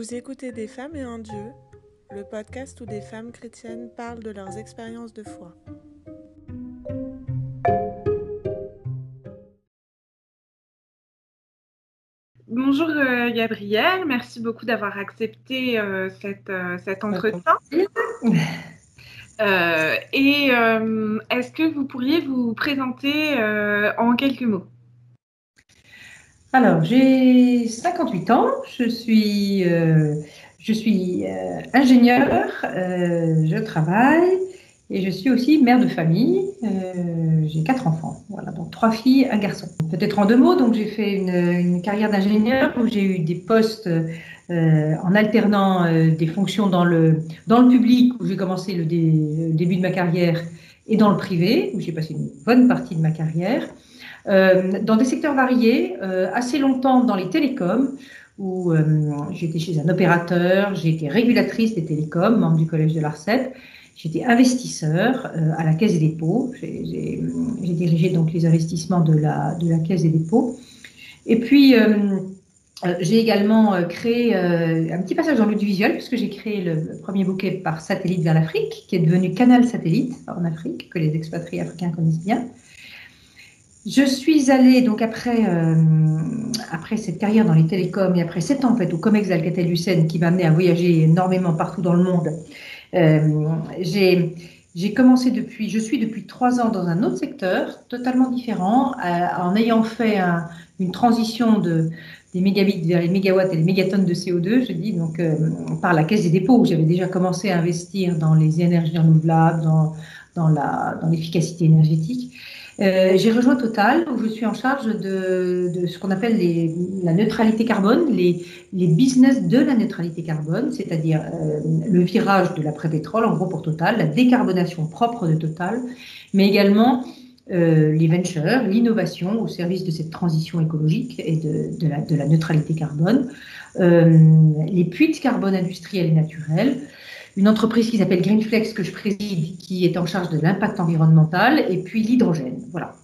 Vous écoutez Des femmes et un Dieu, le podcast où des femmes chrétiennes parlent de leurs expériences de foi. Bonjour euh, Gabrielle, merci beaucoup d'avoir accepté euh, cette, euh, cet entretien. et est-ce que vous pourriez vous présenter en quelques mots? Alors, j'ai 58 ans, je suis, euh, je suis euh, ingénieure, euh, je travaille et je suis aussi mère de famille. j'ai quatre enfants, voilà, donc trois filles, un garçon. Peut-être en deux mots, donc j'ai fait une, une carrière d'ingénieur où j'ai eu des postes en alternant des fonctions dans le, dans le public où j'ai commencé le début de ma carrière et dans le privé où j'ai passé une bonne partie de ma carrière. Euh, dans des secteurs variés, euh, assez longtemps dans les télécoms, où euh, j'étais chez un opérateur, j'ai été régulatrice des télécoms, membre du collège de l'ARCEP, j'étais investisseur à la Caisse des dépôts, j'ai dirigé donc les investissements de la, de la Caisse des dépôts. Et puis, j'ai également créé un petit passage dans l'audiovisuel, puisque j'ai créé le, premier bouquet par satellite vers l'Afrique, qui est devenu Canal Satellite en Afrique, que les expatriés africains connaissent bien. Je suis allée, donc après, euh, après cette carrière dans les télécoms et après sept ans en fait, au COMEX Alcatel-Lucent qui m'a amené à voyager énormément partout dans le monde, euh, j'ai commencé depuis, je suis depuis trois ans dans un autre secteur totalement différent, euh, en ayant fait une transition de, des mégabits vers les mégawatts et les mégatonnes de CO2, je dis, donc par la Caisse des dépôts, où j'avais déjà commencé à investir dans les énergies renouvelables, dans, dans l'efficacité énergétique. Euh, j'ai rejoint Total, où je suis en charge de, ce qu'on appelle la neutralité carbone, les, business de la neutralité carbone, c'est-à-dire euh, le virage de l'après-pétrole, en gros pour Total, la décarbonation propre de Total, mais également euh, les ventures, l'innovation au service de cette transition écologique et de, la, de la, neutralité carbone, les puits de carbone industriels et naturels, une entreprise qui s'appelle Greenflex que je préside, qui est en charge de l'impact environnemental, et puis l'hydrogène. Voilà.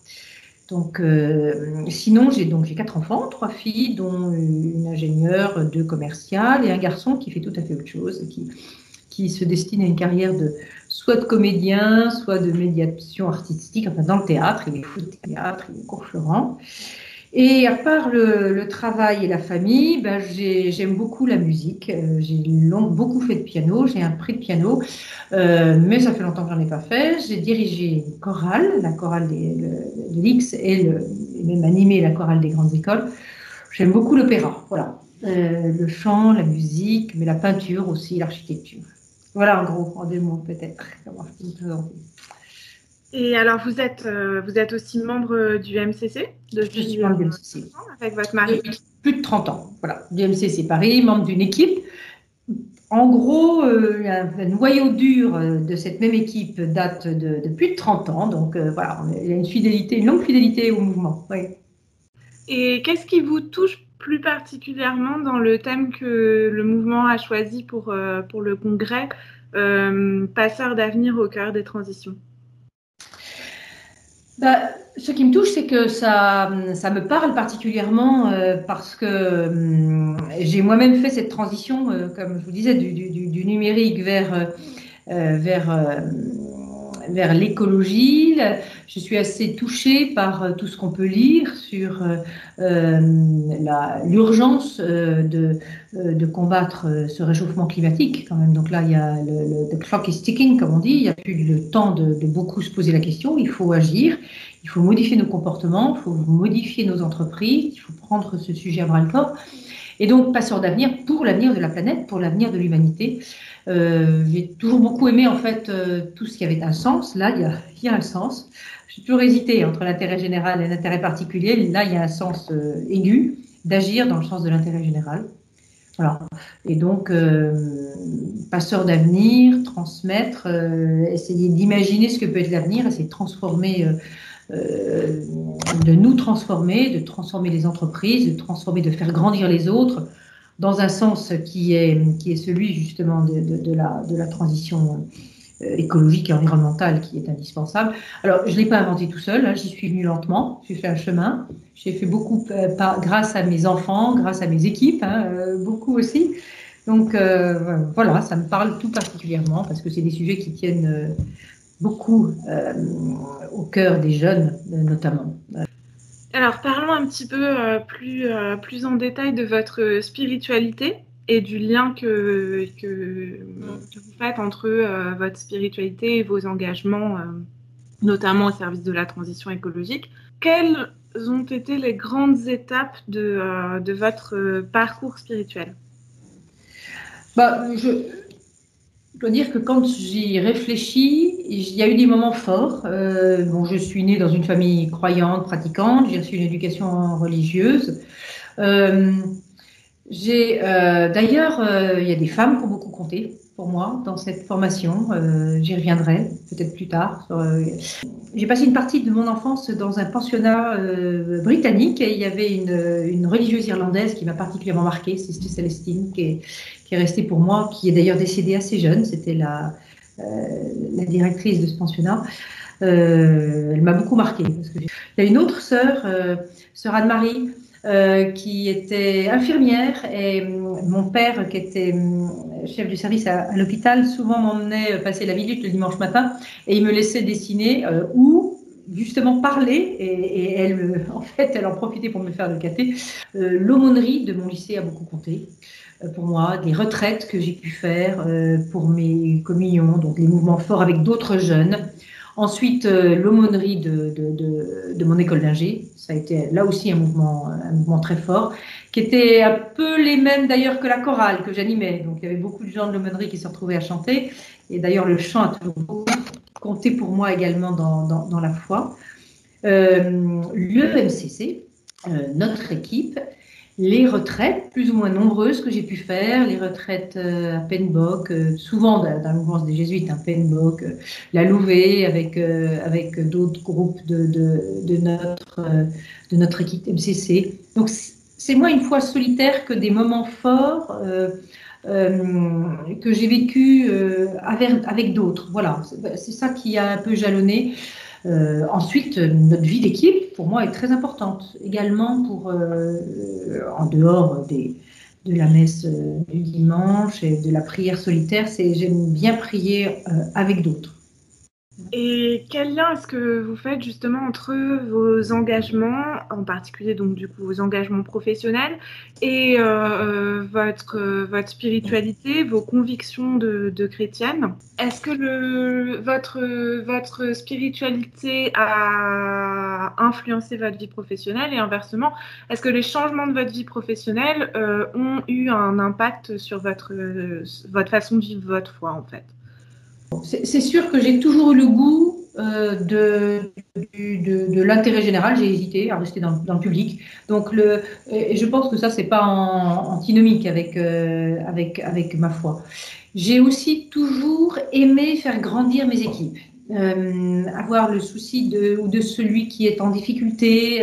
Donc, euh, sinon, j'ai donc j'ai quatre enfants, trois filles, dont une ingénieure, deux commerciales et un garçon qui fait tout à fait autre chose, qui, qui se destine à une carrière de soit de comédien, soit de médiation artistique, enfin dans le théâtre, il est fou de théâtre, il est court et à part le, travail et la famille, ben j'aime beaucoup la musique. Euh, j'ai beaucoup fait de piano, j'ai un prix de piano, euh, mais ça fait longtemps que j'en ai pas fait. J'ai dirigé une chorale, la chorale des, de l'X et, même animé la chorale des grandes écoles. J'aime beaucoup l'opéra, voilà. Euh, le chant, la musique, mais la peinture aussi, l'architecture. Voilà en gros, en deux mots peut-être. Et alors, vous êtes, euh, vous êtes aussi membre du MCC depuis Je suis membre du MCC. Avec votre mari plus de 30 ans, voilà. Du MCC Paris, membre d'une équipe. En gros, euh, un noyau dur euh, de cette même équipe date de, plus de 30 ans. Donc, voilà, il y a une fidélité, une longue fidélité au mouvement. Et qu'est-ce qui vous touche plus particulièrement dans le thème que le mouvement a choisi pour, pour le congrès, Passeur d'avenir au cœur des transitions? Bah, ce qui me touche, c'est que ça, ça me parle particulièrement euh, parce que hum, j'ai moi-même fait cette transition, euh, comme je vous disais, du, du, du numérique vers, euh, vers, vers l'écologie. Je suis assez touchée par tout ce qu'on peut lire sur l'urgence de, combattre ce réchauffement climatique quand même. Donc là, il y a le, le clock is ticking, comme on dit. Il n'y a plus le temps de, de beaucoup se poser la question. Il faut agir. Il faut modifier nos comportements, il faut modifier nos entreprises, il faut prendre ce sujet à bras le corps. Et donc, passeur d'avenir pour l'avenir de la planète, pour l'avenir de l'humanité. Euh, j'ai toujours beaucoup aimé en fait euh, tout ce qui avait un sens. Là, il y a, un sens. J'ai toujours hésité entre l'intérêt général et l'intérêt particulier. Là, il y a un sens euh, aigu d'agir dans le sens de l'intérêt général. Voilà. Et donc, passeur d'avenir, transmettre, essayer d'imaginer ce que peut être l'avenir, essayer de transformer euh, de nous transformer, de transformer les entreprises, de transformer, de faire grandir les autres dans un sens qui est, qui est celui justement de, la, de la transition euh, écologique et environnementale qui est indispensable. Alors, je ne l'ai pas inventé tout seul, hein, j'y suis venu lentement, j'ai fait un chemin, j'ai fait beaucoup euh, grâce à mes enfants, grâce à mes équipes, hein, beaucoup aussi. Donc voilà, ça me parle tout particulièrement parce que c'est des sujets qui tiennent beaucoup au cœur des jeunes, notamment. Alors parlons un petit peu plus, plus en détail de votre spiritualité et du lien que, que, vous faites entre euh, votre spiritualité et vos engagements, euh, notamment au service de la transition écologique. Quelles ont été les grandes étapes de, euh, de votre parcours spirituel? Bah, je, dois dire que quand j'y réfléchis, il y a eu des moments forts. bon, je suis née dans une famille croyante, pratiquante, j'ai reçu une éducation religieuse. J'ai euh, d'ailleurs, euh, il y a des femmes qui ont beaucoup compté pour moi dans cette formation. Euh, J'y reviendrai peut-être plus tard. Euh, j'ai passé une partie de mon enfance dans un pensionnat euh, britannique et il y avait une, religieuse irlandaise qui m'a particulièrement marquée, Sister Celestine, qui est, restée pour moi, qui est d'ailleurs décédée assez jeune. C'était la, la directrice de ce pensionnat. elle m'a beaucoup marquée. Il y a une autre sœur, sœur Anne-Marie. Euh, qui était infirmière et euh, mon père, qui était euh, chef du service à, l'hôpital, souvent m'emmenait passer la minute le dimanche matin et il me laissait dessiner ou justement parler et, elle, en fait, elle en profitait pour me faire le caté. L'aumônerie de mon lycée a beaucoup compté pour moi, des retraites que j'ai pu faire pour mes communions, donc les mouvements forts avec d'autres jeunes. Ensuite, euh, l'aumônerie de, de, de, mon école d'ingé, ça a été là aussi un mouvement, un mouvement très fort, qui était un peu les mêmes d'ailleurs que la chorale que j'animais. Donc il y avait beaucoup de gens de l'aumônerie qui se retrouvaient à chanter. Et d'ailleurs, le chant a toujours compté pour moi également dans, dans, dans la foi. Euh, L'EMCC, euh, notre équipe, les retraites plus ou moins nombreuses que j'ai pu faire, les retraites euh, à Penbock, euh, souvent dans, la mouvance des jésuites, à hein, Penbock, euh, la Louvet, avec, avec d'autres groupes de, de, de notre, de notre équipe MCC. Donc c'est moins une fois solitaire que des moments forts que j'ai vécu avec, avec d'autres. Voilà, c'est ça qui a un peu jalonné. Euh, ensuite, notre vie d'équipe, pour moi, est très importante. Également, pour, euh, en dehors des, de la messe euh, du dimanche et de la prière solitaire, c'est j'aime bien prier avec d'autres. Et quel lien est-ce que vous faites justement entre vos engagements, en particulier donc du coup vos engagements professionnels et euh, votre, votre spiritualité, vos convictions de, de chrétienne? Est-ce que le, votre, votre spiritualité a influencé votre vie professionnelle? Et inversement, est-ce que les changements de votre vie professionnelle euh, ont eu un impact sur votre, votre façon de vivre votre foi en fait? C'est sûr que j'ai toujours eu le goût euh, de, de, l'intérêt général. J'ai hésité à rester dans, le public. Donc, le, et je pense que ça, c'est pas antinomique avec, euh, avec, avec ma foi. J'ai aussi toujours aimé faire grandir mes équipes. Euh, avoir le souci de, ou de celui qui est en difficulté.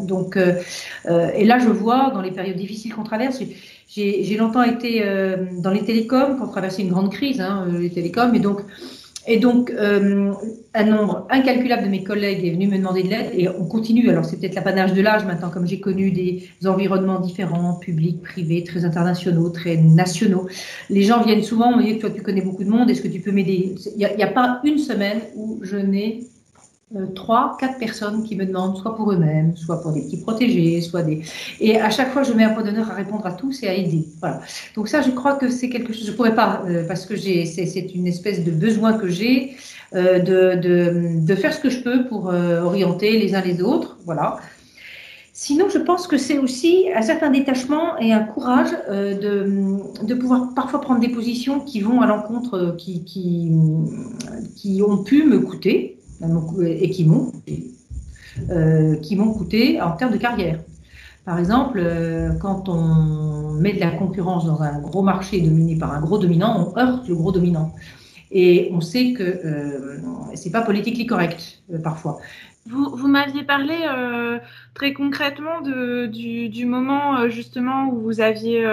donc, et là, je vois dans les périodes difficiles qu'on traverse, j'ai longtemps été euh, dans les télécoms, quand on traversait une grande crise, hein, euh, les télécoms, et donc, euh, un nombre incalculable de mes collègues est venu me demander de l'aide, et on continue. Alors c'est peut-être l'apanage de l'âge maintenant, comme j'ai connu des environnements différents, publics, privés, très internationaux, très nationaux. Les gens viennent souvent me dire, toi tu connais beaucoup de monde, est-ce que tu peux m'aider? Il n'y a, pas une semaine où je n'ai trois, quatre personnes qui me demandent, soit pour eux-mêmes, soit pour des petits protégés, soit des. Et à chaque fois, je mets un point d'honneur à répondre à tous et à aider. Voilà. Donc ça, je crois que c'est quelque chose. Je pourrais pas euh, parce que j'ai, c'est, une espèce de besoin que j'ai euh, de, de, de, faire ce que je peux pour orienter les uns les autres. Voilà. Sinon, je pense que c'est aussi un certain détachement et un courage de, de, pouvoir parfois prendre des positions qui vont à l'encontre, qui, qui, qui ont pu me coûter, et qui m'ont euh, qui m'ont coûté en termes de carrière. Par exemple, euh, quand on met de la concurrence dans un gros marché dominé par un gros dominant, on heurte le gros dominant. Et on sait que euh, c'est pas politiquement correct euh, parfois. Vous, vous m'aviez parlé très concrètement de, du, du, moment justement où vous aviez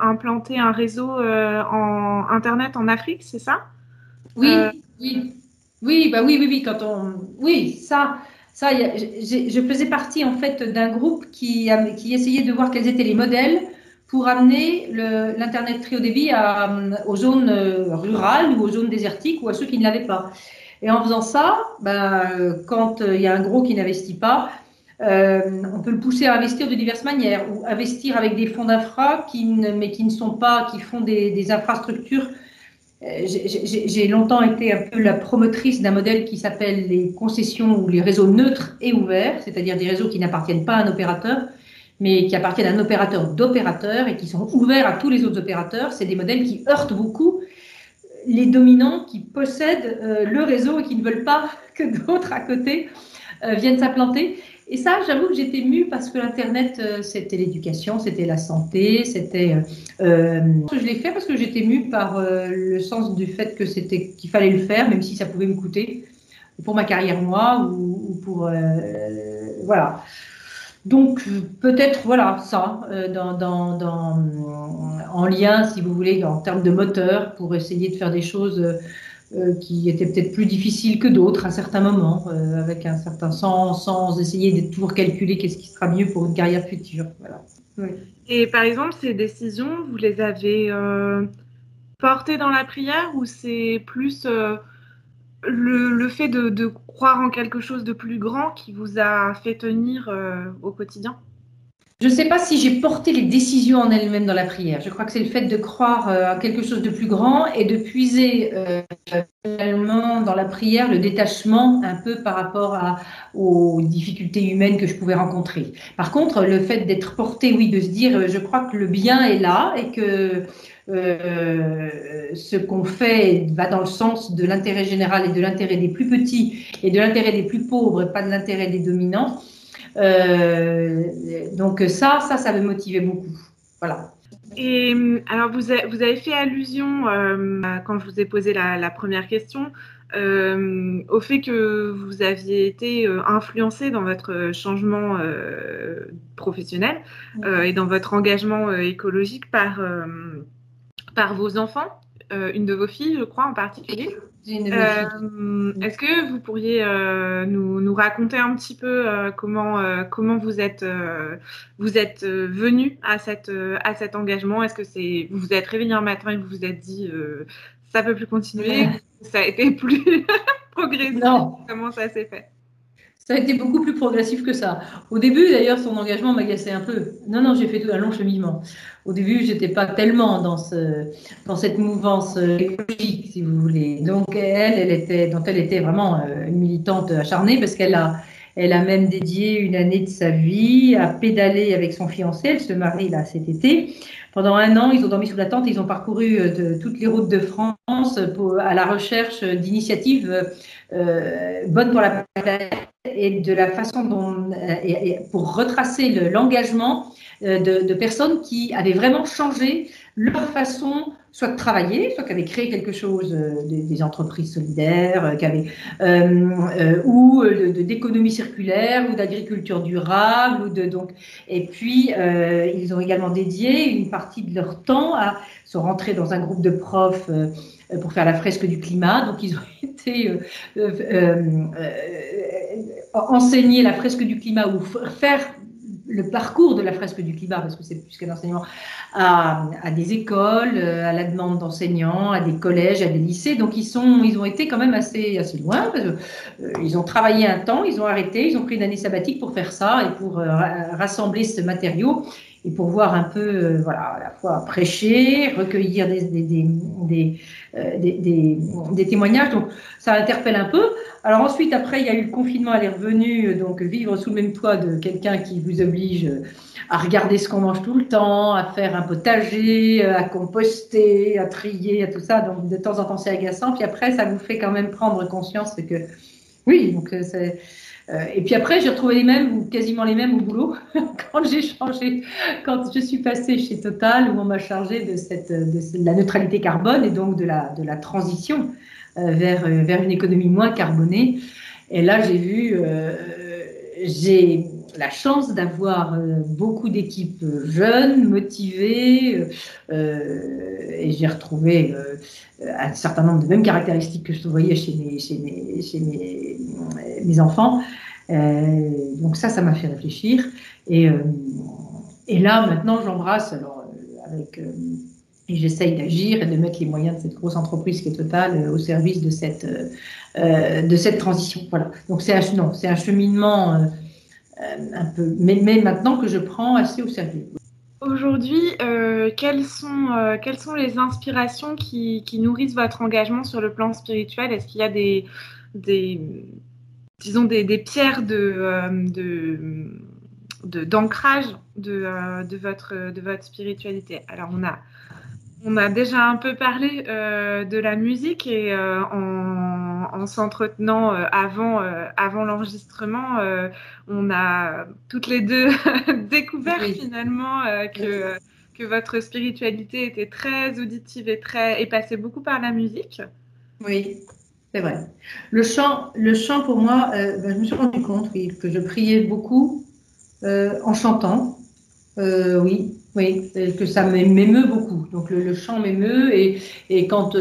implanté un réseau en Internet en Afrique, c'est ça? Oui, oui. Oui, bah oui, oui, oui, quand on, oui, ça, ça, je faisais partie en fait d'un groupe qui, qui essayait de voir quels étaient les modèles pour amener l'Internet très haut débit aux zones rurales ou aux zones désertiques ou à ceux qui ne l'avaient pas. Et en faisant ça, ben, quand il y a un gros qui n'investit pas, on peut le pousser à investir de diverses manières ou investir avec des fonds d'infra qui mais qui ne sont pas, qui font des, infrastructures euh, j'ai longtemps été un peu la promotrice d'un modèle qui s'appelle les concessions ou les réseaux neutres et ouverts, c'est-à-dire des réseaux qui n'appartiennent pas à un opérateur, mais qui appartiennent à un opérateur d'opérateurs et qui sont ouverts à tous les autres opérateurs. C'est des modèles qui heurtent beaucoup les dominants qui possèdent euh, le réseau et qui ne veulent pas que d'autres à côté euh, viennent s'implanter. Et ça, j'avoue que j'étais mue parce que l'Internet, euh, c'était l'éducation, c'était la santé, c'était. Euh, je l'ai fait parce que j'étais mue par euh, le sens du fait que c'était qu'il fallait le faire, même si ça pouvait me coûter pour ma carrière moi ou, ou pour voilà. Donc peut-être voilà ça dans, dans, dans, en lien, si vous voulez, en termes de moteur pour essayer de faire des choses euh, qui étaient peut-être plus difficiles que d'autres à certains moments, euh, avec un certain sens, sans essayer de toujours calculer qu'est-ce qui sera mieux pour une carrière future. Et par exemple, ces décisions, vous les avez euh, portées dans la prière ou c'est plus le, fait de, croire en quelque chose de plus grand qui vous a fait tenir au quotidien? Je ne sais pas si j'ai porté les décisions en elles-mêmes dans la prière. Je crois que c'est le fait de croire euh, à quelque chose de plus grand et de puiser euh, dans la prière le détachement un peu par rapport à, aux difficultés humaines que je pouvais rencontrer. Par contre, le fait d'être porté, oui, de se dire, euh, je crois que le bien est là et que euh, ce qu'on fait va dans le sens de l'intérêt général et de l'intérêt des plus petits et de l'intérêt des plus pauvres et pas de l'intérêt des dominants. Euh, donc ça, ça, ça me motivait beaucoup. Voilà. Et alors, vous, vous avez fait allusion, euh, quand je vous ai posé la, première question, euh, au fait que vous aviez été influencé dans votre changement professionnel et dans votre engagement écologique par, par vos enfants, une de vos filles, je crois, en particulier. Euh, est-ce que vous pourriez euh, nous, nous, raconter un petit peu euh, comment, comment vous êtes, vous êtes venu à, cette, à cet engagement? Est-ce que c'est vous vous êtes réveillé un matin et vous vous êtes dit ça peut plus continuer? Ça a été plus progressif? Non. Comment ça s'est fait? Ça a été beaucoup plus progressif que ça. Au début, d'ailleurs, son engagement m'agaçait un peu. Non, non, j'ai fait tout un long cheminement. Au début, j'étais pas tellement dans ce, dans cette mouvance euh, écologique, si vous voulez. Donc, elle, elle était, dont elle était vraiment euh, une militante acharnée parce qu'elle a, elle a même dédié une année de sa vie à pédaler avec son fiancé. Elle se marie là cet été. Pendant un an, ils ont dormi sous la tente. Ils ont parcouru euh, toutes les routes de France à la recherche d'initiatives euh, bonnes pour la planète et de la façon dont, euh, pour retracer l'engagement de, de, personnes qui avaient vraiment changé leur façon soit de travailler, soit qui avaient créé quelque chose, euh, des, entreprises solidaires, qui avaient, euh, ou d'économie circulaire, ou d'agriculture durable, ou de donc. Et puis euh, ils ont également dédié une partie de leur temps à se rentrer dans un groupe de profs pour faire la fresque du climat. Donc ils ont été enseigner la fresque du climat ou faire le parcours de la fresque du climat, parce que c'est plus qu'un enseignement, à, à, des écoles, euh, à la demande d'enseignants, à des collèges, à des lycées. Donc ils, sont, ils ont été quand même assez, assez loin. Parce euh, ils ont travaillé un temps, ils ont arrêté, ils ont pris une année sabbatique pour faire ça et pour euh, rassembler ce matériau et pour voir un peu, voilà, à la fois prêcher, recueillir des, des, des, des, des témoignages. Donc ça interpelle un peu. Alors ensuite, après, il y a eu le confinement, elle est revenue, donc vivre sous le même toit de quelqu'un qui vous oblige à regarder ce qu'on mange tout le temps, à faire un potager, à composter, à trier, à tout ça. Donc de temps en temps, c'est agaçant. Puis après, ça vous fait quand même prendre conscience que oui, donc euh, c'est. Euh, et puis après, j'ai retrouvé les mêmes ou quasiment les mêmes au boulot quand j'ai changé, quand je suis passée chez Total où on m'a chargé de, cette, de la neutralité carbone et donc de la, de la transition. Euh, vers, euh, vers une économie moins carbonée. Et là, j'ai vu, euh, j'ai la chance d'avoir beaucoup d'équipes jeunes, motivées, et j'ai retrouvé un certain nombre de mêmes caractéristiques que je voyais chez mes, chez mes, chez mes, enfants. donc ça, ça m'a fait réfléchir. Et, et là, maintenant, j'embrasse. Alors, avec, et j'essaye d'agir et de mettre les moyens de cette grosse entreprise qui est totale au service de cette, de cette transition. Voilà. Donc c'est un, un cheminement un peu, mais, mais maintenant que je prends assez au sérieux. Aujourd'hui, euh, quelles, sont, euh, quelles sont les inspirations qui, qui, nourrissent votre engagement sur le plan spirituel? Est-ce qu'il y a des, des disons des, des pierres de, euh, de, d'ancrage de, de, votre, de votre spiritualité? Alors, on a, on a déjà un peu parlé de la musique et en en, s'entretenant euh, avant, euh, avant l'enregistrement, euh, on a toutes les deux découvert finalement que, que votre spiritualité était très auditive et, très, et passait beaucoup par la musique. Oui, c'est vrai. Le chant, le chant pour moi, ben, je me suis rendu compte oui, que je priais beaucoup en chantant. oui, oui, que ça m'émeut beaucoup. Donc le, chant m'émeut et, et quand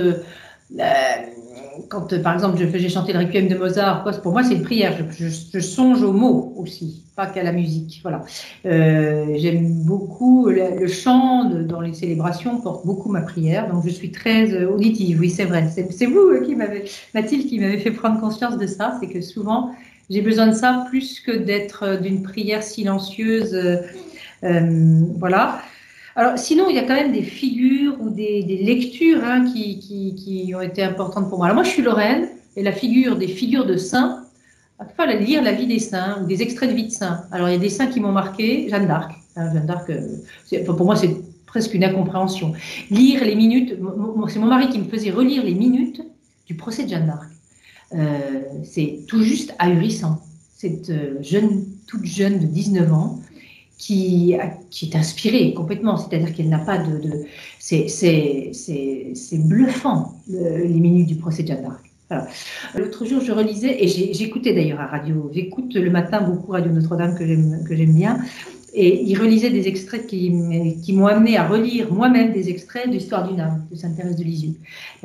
quand, euh, par exemple, je faisais chanter le requiem de Mozart, pour moi, c'est une prière. Je, songe aux mots aussi, pas qu'à la musique. Voilà. Euh, j'aime beaucoup le, chant dans les célébrations porte beaucoup ma prière, donc je suis très euh, auditive. Oui, c'est vrai. C'est vous qui m'avez, Mathilde, qui m'avait fait prendre conscience de ça. C'est que souvent, j'ai besoin de ça plus que d'être d'une prière silencieuse. Voilà. Alors, sinon, il y a quand même des figures ou des, lectures hein, qui, qui, ont été importantes pour moi. Alors, moi, je suis Lorraine, et la figure des figures de saints, à fois lire la vie des saints ou des extraits de vie de saints. Alors, il y a des saints qui m'ont marqué, Jeanne d'Arc. Hein, Jeanne d'Arc, euh, pour moi, c'est presque une incompréhension. Lire les minutes, c'est mon mari qui me faisait relire les minutes du procès de Jeanne d'Arc. Euh, c'est tout juste ahurissant. Cette euh, jeune, toute jeune de 19 ans, qui, est inspirée complètement, c'est-à-dire qu'elle n'a pas de... c'est bluffant, les minutes du procès Jeanne d'Arc. L'autre jour, je relisais, et j'écoutais d'ailleurs à radio, j'écoute le matin beaucoup Radio Notre-Dame que j'aime bien, et il relisait des extraits qui, qui m'ont amené à relire moi-même des extraits de l'histoire d'une âme de Sainte-Thérèse de Lisieux.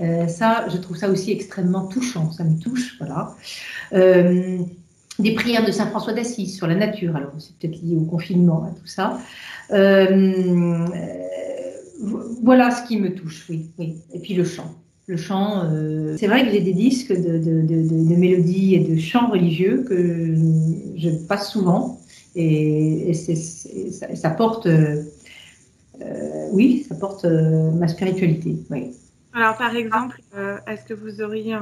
Euh, ça, je trouve ça aussi extrêmement touchant, ça me touche, voilà. Euh, des prières de Saint François d'Assise sur la nature. Alors, c'est peut-être lié au confinement, à tout ça. Euh, voilà ce qui me touche, oui, oui. Et puis le chant. Le chant, euh, c'est vrai que j'ai des disques de, de, mélodies et de chants religieux que je passe souvent. Et, ça, porte, euh, oui, ça porte ma spiritualité. Oui. Alors, par exemple, est-ce que vous auriez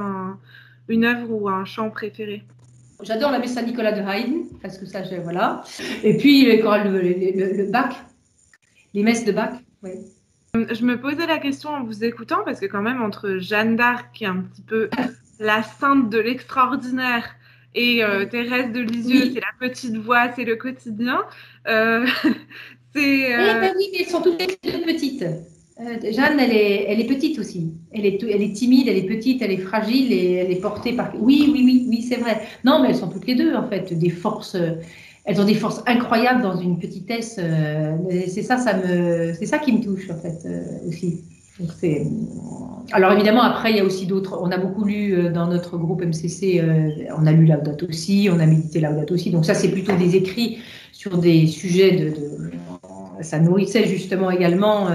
une œuvre ou un chant préféré? J'adore la messe Saint-Nicolas de Haydn, parce que ça, je, voilà. Et puis les chorales, le, le, Bach, les messes de Bach, oui. Je me posais la question en vous écoutant, parce que quand même, entre Jeanne d'Arc, qui est un petit peu la sainte de l'extraordinaire, et euh, Thérèse de Lisieux, c'est la petite voix, c'est le quotidien. Euh, c'est. Euh... Eh ben oui, mais elles sont toutes petites. Euh, Jeanne, elle est, elle est petite aussi. Elle est, elle est timide, elle est petite, elle est fragile et elle est portée par. Oui, oui, oui, oui, c'est vrai. Non, mais elles sont toutes les deux en fait des forces. Elles ont des forces incroyables dans une petitesse. Euh, c'est ça, ça me, c'est ça qui me touche en fait euh, aussi. Alors évidemment, après, il y a aussi d'autres. On a beaucoup lu dans notre groupe MCC. on a lu Laudato aussi, on a médité Laudato aussi. Donc ça, c'est plutôt des écrits sur des sujets de ça nourrissait justement également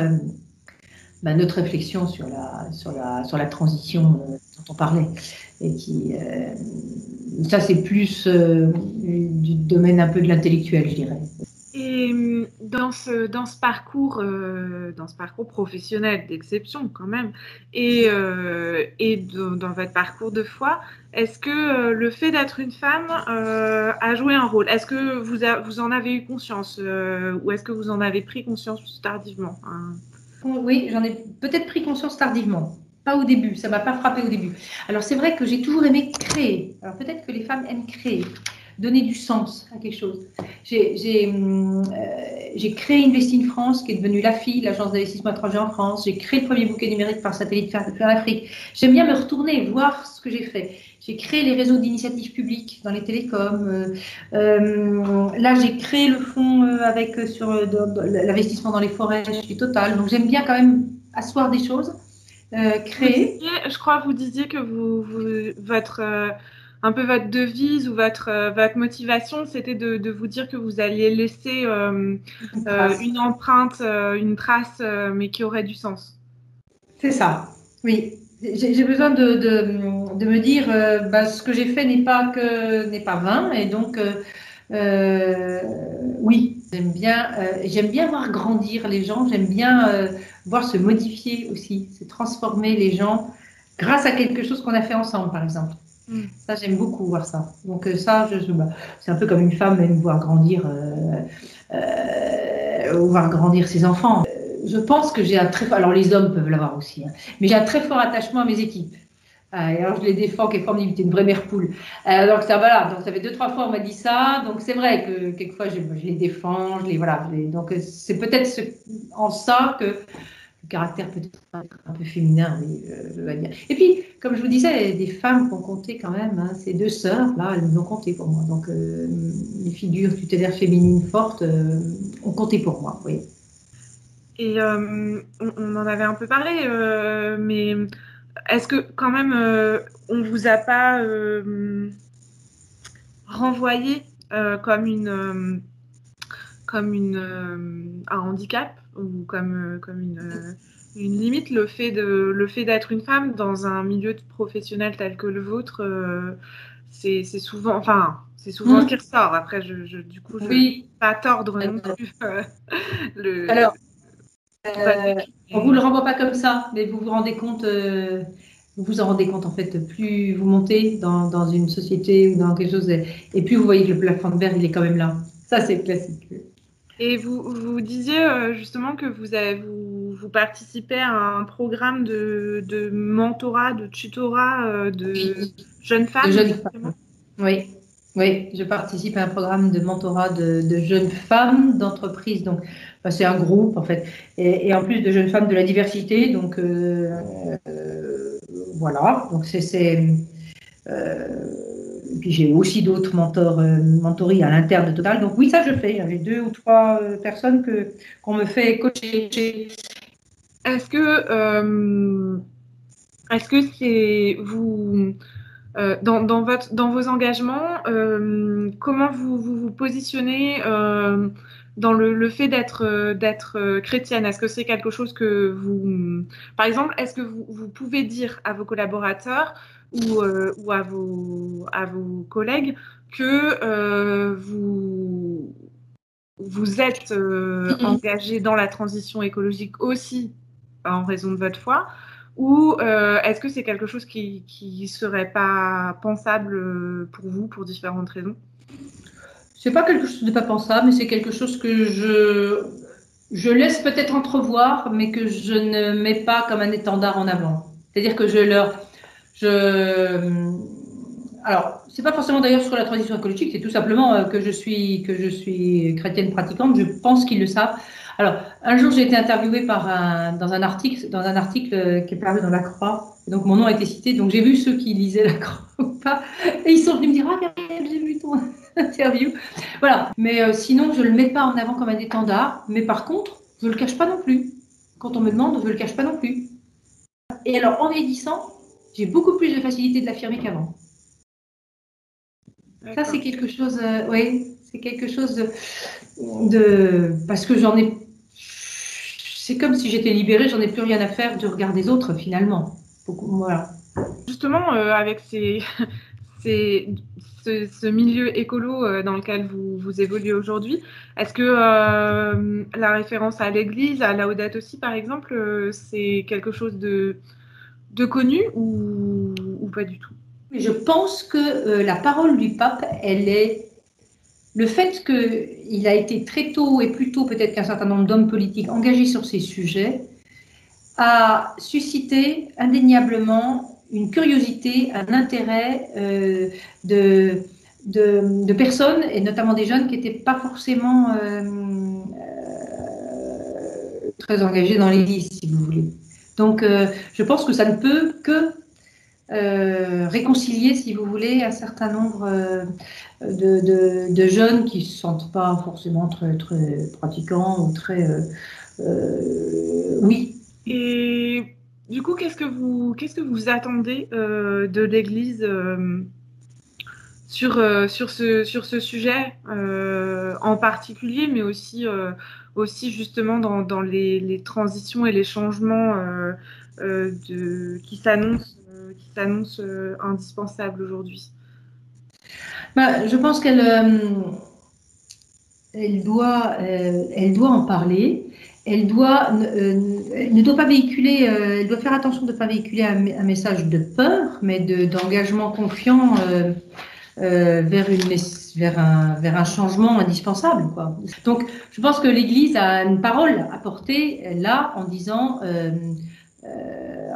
notre réflexion sur la, sur la, sur la transition euh, dont on parlait. Et qui, euh, ça, c'est plus euh, du domaine un peu de l'intellectuel, je dirais. Et dans ce, dans ce parcours, dans ce parcours professionnel d'exception quand même, et, et dans votre parcours de foi, est-ce que le fait d'être une femme a joué un rôle? Est-ce que vous, vous en avez eu conscience ou est-ce que vous en avez pris conscience tardivement hein? Oui, j'en ai peut-être pris conscience tardivement. Pas au début, ça m'a pas frappé au début. Alors c'est vrai que j'ai toujours aimé créer. Alors peut-être que les femmes aiment créer, donner du sens à quelque chose. J'ai euh, créé Investi in France, qui est devenue l'AFI, l'agence d'investissement étranger en France. J'ai créé le premier bouquet numérique par satellite faire l'Afrique. J'aime bien me retourner, voir ce que j'ai fait. J'ai créé les réseaux d'initiatives publiques dans les télécoms. Euh, euh, là, j'ai créé le fonds euh, avec sur l'investissement dans les forêts chez Total. Donc, j'aime bien quand même asseoir des choses, créer. je crois que vous disiez que vous, votre un peu votre devise ou votre, votre motivation, c'était de, vous dire que vous alliez laisser une, empreinte, une trace, mais qui aurait du sens. C'est ça, oui. J'ai besoin de, de, me dire, bah, ce que j'ai fait n'est pas que n'est pas vain, et donc oui, j'aime bien, j'aime bien voir grandir les gens, j'aime bien voir se modifier aussi, se transformer les gens grâce à quelque chose qu'on a fait ensemble, par exemple. Mm. Ça, j'aime beaucoup voir ça. Donc euh, ça, bah, c'est un peu comme une femme aime voir grandir, euh, euh, voir grandir ses enfants. Je pense que j'ai un très alors les hommes peuvent l'avoir aussi, hein, mais j'ai un très fort attachement à mes équipes. et alors je les défends, quelle forme une vraie mère poule. donc ça voilà, donc ça fait deux trois fois on m'a dit ça, donc c'est vrai que quelquefois je, je, les défends, je les voilà, donc c'est peut-être en ça que caractère peut-être un peu féminin, euh, je vais dire. Et puis, comme je vous disais, des femmes qui ont compté quand même, hein, ces deux sœurs, là, elles ont compté pour moi. Donc, euh, les figures tutélaires féminines fortes euh, ont compté pour moi, oui. Et on, en avait un peu parlé, mais est-ce que quand même, on vous a pas renvoyé comme une comme une, un handicap? Ou comme, euh, comme une, euh, une, limite. Le fait, de, le fait d'être une femme dans un milieu professionnel tel que le vôtre, euh, c'est, c'est souvent, enfin, c'est souvent ce mmh. qui ressort. Après, je, je du coup, je ne pas tordre non plus le. Alors, on vous le renvoie pas comme ça, mais vous vous rendez compte. vous vous en rendez compte en fait, plus vous montez dans, dans une société ou dans quelque chose, et, puis vous voyez que le plafond de verre, il est quand même là. Ça, c'est classique. Et vous, vous disiez euh, justement que vous, avez, vous, vous, participez à un programme de, de mentorat, de tutorat euh, de jeunes femmes. Oui. Oui, je participe à un programme de mentorat de, de jeunes femmes d'entreprise. Donc, c'est un groupe en fait, et, et, en plus de jeunes femmes de la diversité. Donc, euh, voilà. Donc, c'est puis j'ai aussi d'autres mentors, euh, mentories à l'interne de Total. Donc oui, ça je fais. J'avais deux ou trois euh, personnes que qu'on me fait coacher. Est-ce que euh, est-ce que c'est vous dans, dans, votre, dans vos engagements, comment vous, vous, positionnez dans le, le fait d'être d'être chrétienne Est-ce que c'est quelque chose que vous, par exemple, est-ce que vous, vous pouvez dire à vos collaborateurs ou, euh, ou à, vos, à vos collègues que euh, vous, vous êtes euh, engagé dans la transition écologique aussi en raison de votre foi ou est-ce que c'est quelque chose qui ne serait pas pensable pour vous pour différentes raisons? C'est pas quelque chose de pas pensable, mais c'est quelque chose que je, laisse peut-être entrevoir, mais que je ne mets pas comme un étendard en avant. C'est-à-dire que je leur, je, alors, c'est pas forcément d'ailleurs sur la transition écologique, c'est tout simplement euh, que je suis que je suis chrétienne pratiquante. Je pense qu'ils le savent. Alors, un jour, j'ai été interviewée par un, dans un article dans un article euh, qui est paru dans la Croix. donc, mon nom a été cité. Donc, j'ai vu ceux qui lisaient la Croix ou pas, et ils sont venus me dire ah j'ai vu ton interview. Voilà. Mais euh, sinon, je le mets pas en avant comme un étendard. Mais par contre, je le cache pas non plus. Quand on me demande, je le cache pas non plus. Et alors, en vieillissant, j'ai beaucoup plus de facilité de l'affirmer qu'avant. Ça, c'est quelque chose, euh, oui, c'est quelque chose de, parce que j'en ai, c'est comme si j'étais libérée, j'en ai plus rien à faire du regard des autres finalement. voilà. Justement, euh, avec ces, ce, milieu écolo euh, dans lequel vous, évoluez aujourd'hui, est-ce que la référence à l'Église, à la Odette aussi, par exemple, c'est quelque chose de connu ou, pas du tout? Je pense que euh, la parole du pape, elle est le fait qu'il a été très tôt et plus tôt peut-être qu'un certain nombre d'hommes politiques engagés sur ces sujets a suscité indéniablement une curiosité, un intérêt euh, de, de, personnes, et notamment des jeunes qui n'étaient pas forcément euh, très engagés dans l'Église, si vous voulez. Donc, euh, je pense que ça ne peut que euh, réconcilier, si vous voulez, un certain nombre euh, de, jeunes qui ne se sentent pas forcément très, très pratiquants ou très. oui. Et du coup, qu'est-ce que vous, qu'est-ce que vous attendez de l'Église sur, sur, ce, sur ce sujet en particulier, mais aussi, aussi justement dans, dans les, les, transitions et les changements de, qui s'annoncent qui s'annonce indispensables aujourd'hui? Bah, Je pense qu'elle elle doit, elle doit en parler elle doit, euh, ne doit pas véhiculer, euh, elle doit faire attention de ne pas véhiculer un, message de peur, mais d'engagement confiant euh, vers, une, vers, un, vers un changement indispensable. Quoi. Donc, je pense que l'Église a une parole à porter là en disant,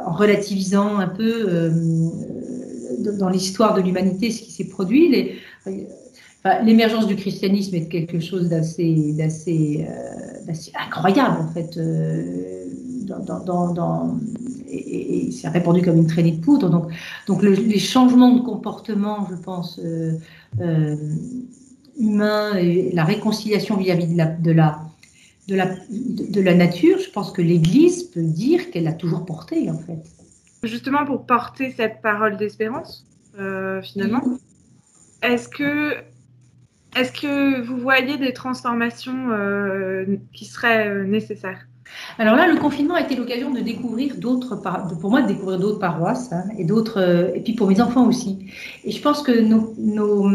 en relativisant un peu dans l'histoire de l'humanité ce qui s'est produit. Les, l'émergence du christianisme est quelque chose d'assez, d'assez, euh, incroyable en fait. Euh, dans, dans, et, et c'est répandu comme une traînée de poudre. Donc, donc les changements de comportement, je pense, euh, euh humains et la réconciliation vis-à-vis de la, de la de la, de la nature, je pense que l'Église peut dire qu'elle a toujours porté, en fait. Justement, pour porter cette parole d'espérance, euh, finalement, est-ce que est-ce que vous voyez des transformations euh, qui seraient euh, nécessaires? Alors là, le confinement a été l'occasion de découvrir d'autres, pour moi, de découvrir d'autres paroisses hein, et d'autres, euh, et puis pour mes enfants aussi. Et je pense que nos, nos,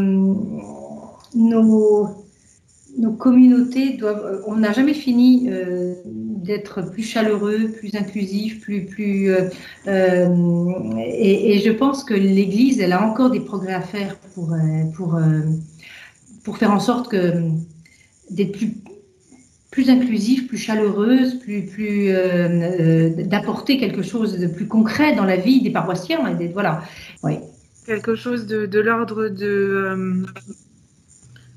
nos, communautés doivent, on n'a jamais fini d'être plus chaleureux, plus inclusif, plus, plus, et, et, je pense que l'Église, elle a encore des progrès à faire pour, pour pour faire en sorte que d'être plus plus inclusive, plus chaleureuse, plus, plus euh, euh, d'apporter quelque chose de plus concret dans la vie des paroissiens et des, voilà. Oui. Quelque chose de, de l'ordre de euh,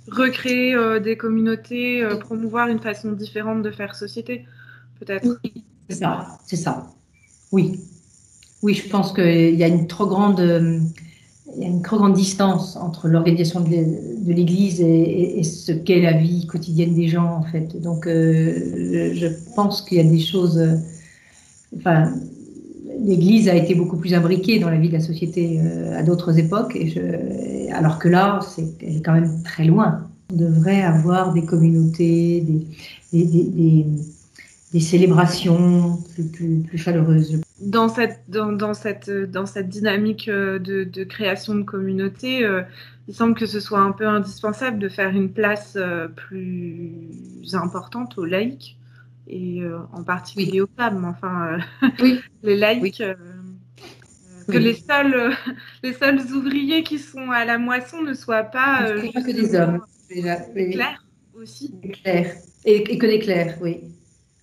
recréer des communautés, promouvoir une façon différente de faire société, peut-être. c'est ça, c'est ça. Oui, oui, je pense qu'il y a une trop grande il y a une trop grande distance entre l'organisation de l'Église et, ce qu'est la vie quotidienne des gens, en fait. Donc, euh, je pense qu'il y a des choses. Euh, enfin, l'Église a été beaucoup plus imbriquée dans la vie de la société euh, à d'autres époques, et alors que là, c'est, elle est quand même très loin. On devrait avoir des communautés, des, des célébrations plus, plus, plus chaleureuses dans cette, dans, dans, cette, dans cette dynamique euh, de, de création de communauté, euh, il semble que ce soit un peu indispensable de faire une place euh, plus importante aux laïcs et en particulier aux femmes. Enfin, oui. les laïcs, que les seuls, les seuls ouvriers qui sont à la moisson ne soient pas, que des hommes, déjà. Clairs aussi. Clairs. Et, et que des clercs, oui.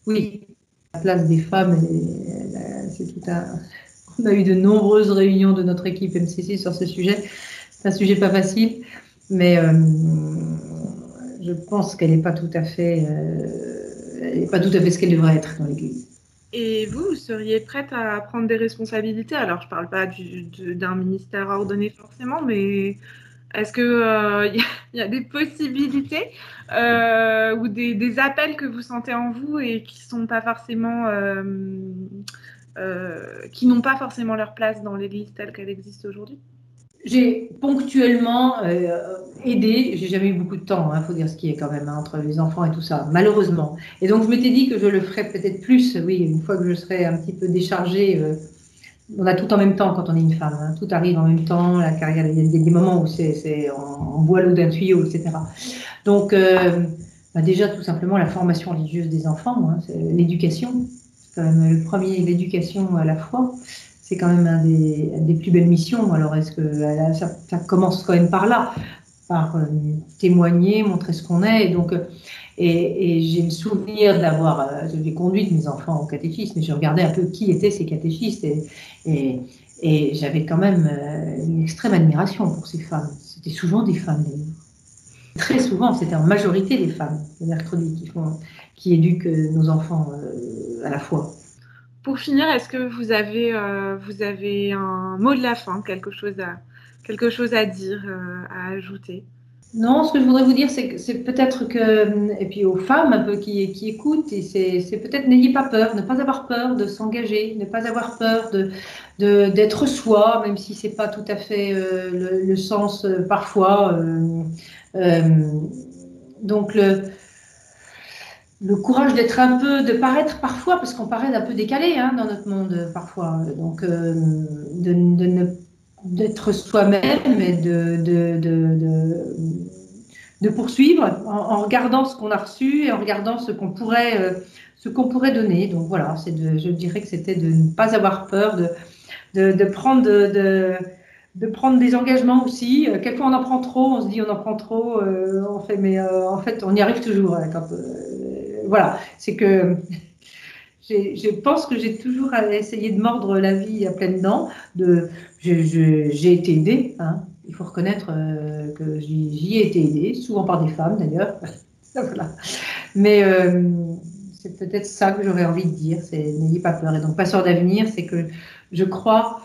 Oui, la place des femmes, On a eu de nombreuses réunions de notre équipe MCC sur ce sujet. C'est un sujet pas facile, mais euh, je pense qu'elle n'est pas tout à fait, euh, pas tout à fait ce qu'elle devrait être dans l'Église. Et vous, vous seriez prête à prendre des responsabilités? Alors, je ne parle pas d'un ministère ordonné forcément, mais est-ce qu'il euh, y, a des possibilités ou des, appels que vous sentez en vous et qui sont pas forcément, qui n'ont pas forcément leur place dans l'Église telle qu'elle existe aujourd'hui? J'ai ponctuellement aidé. J'ai jamais eu beaucoup de temps, il hein, faut dire ce qui est quand même hein, entre les enfants et tout ça, malheureusement. Et donc je m'étais dit que je le ferais peut-être plus, oui, une fois que je serais un petit peu déchargée on a tout en même temps quand on est une femme. Hein. Tout arrive en même temps, la carrière, il y a des moments où c'est, on, boit l'eau d'un tuyau, etc. Donc, euh, bah déjà, tout simplement, la formation religieuse des enfants, l'éducation, même le premier, l'éducation à la foi, c'est quand même un des, des, plus belles missions. Alors, est-ce que ça, commence quand même par là, par euh, témoigner, montrer ce qu'on est, et donc. Euh, et, j'ai le souvenir d'avoir, euh, j'ai conduit mes enfants au catéchisme, et je regardais un peu qui étaient ces catéchistes, et, j'avais quand même une extrême admiration pour ces femmes. C'était souvent des femmes, Très souvent, c'était en majorité des femmes, les mercredis, qui, font, qui éduquent euh, nos enfants à la fois. Pour finir, est-ce que vous avez, vous avez un mot de la fin, quelque chose à, quelque chose à dire, à ajouter? Non, ce que je voudrais vous dire, c'est que c'est peut-être que, et puis aux femmes un peu qui, qui écoutent, c'est peut-être n'ayez pas peur, ne pas avoir peur de s'engager, ne pas avoir peur de d'être soi, même si c'est pas tout à fait euh, le, sens euh, parfois. Euh, donc le, le courage d'être un peu, de paraître parfois, parce qu'on paraît un peu décalé hein, dans notre monde parfois, donc de, ne d'être soi-même et de, de, de, de poursuivre en, regardant ce qu'on a reçu et en regardant ce qu'on pourrait, ce qu'on pourrait donner. Donc voilà, de, je dirais que c'était de ne pas avoir peur de, de, prendre de, de, prendre des engagements aussi. Euh, quelquefois on en prend trop, on se dit on en prend trop, euh, on fait, mais euh, en fait on y arrive toujours. Hein, quand, voilà, c'est que je pense que j'ai toujours essayé de mordre la vie à pleines dents. De, j'ai été aidée, hein. il faut reconnaître que j'y ai été aidée, souvent par des femmes d'ailleurs. voilà. Mais c'est peut-être ça que j'aurais envie de dire, c'est n'ayez pas peur. Et donc, passeur d'avenir, c'est que je crois,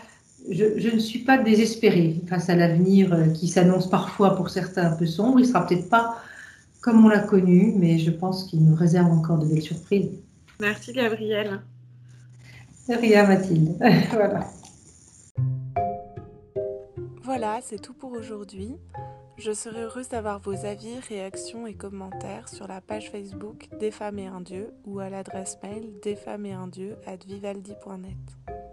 je, ne suis pas désespérée face à l'avenir euh, qui s'annonce parfois pour certains un peu sombre. Il sera peut-être pas comme on l'a connu, mais je pense qu'il nous réserve encore de belles surprises. Merci Gabrielle. rien Mathilde. voilà. Voilà, c'est tout pour aujourd'hui. Je serai heureuse d'avoir vos avis, réactions et commentaires sur la page Facebook Des femmes et un dieu ou à l'adresse mail desfemmesetundieu at vivaldi.net.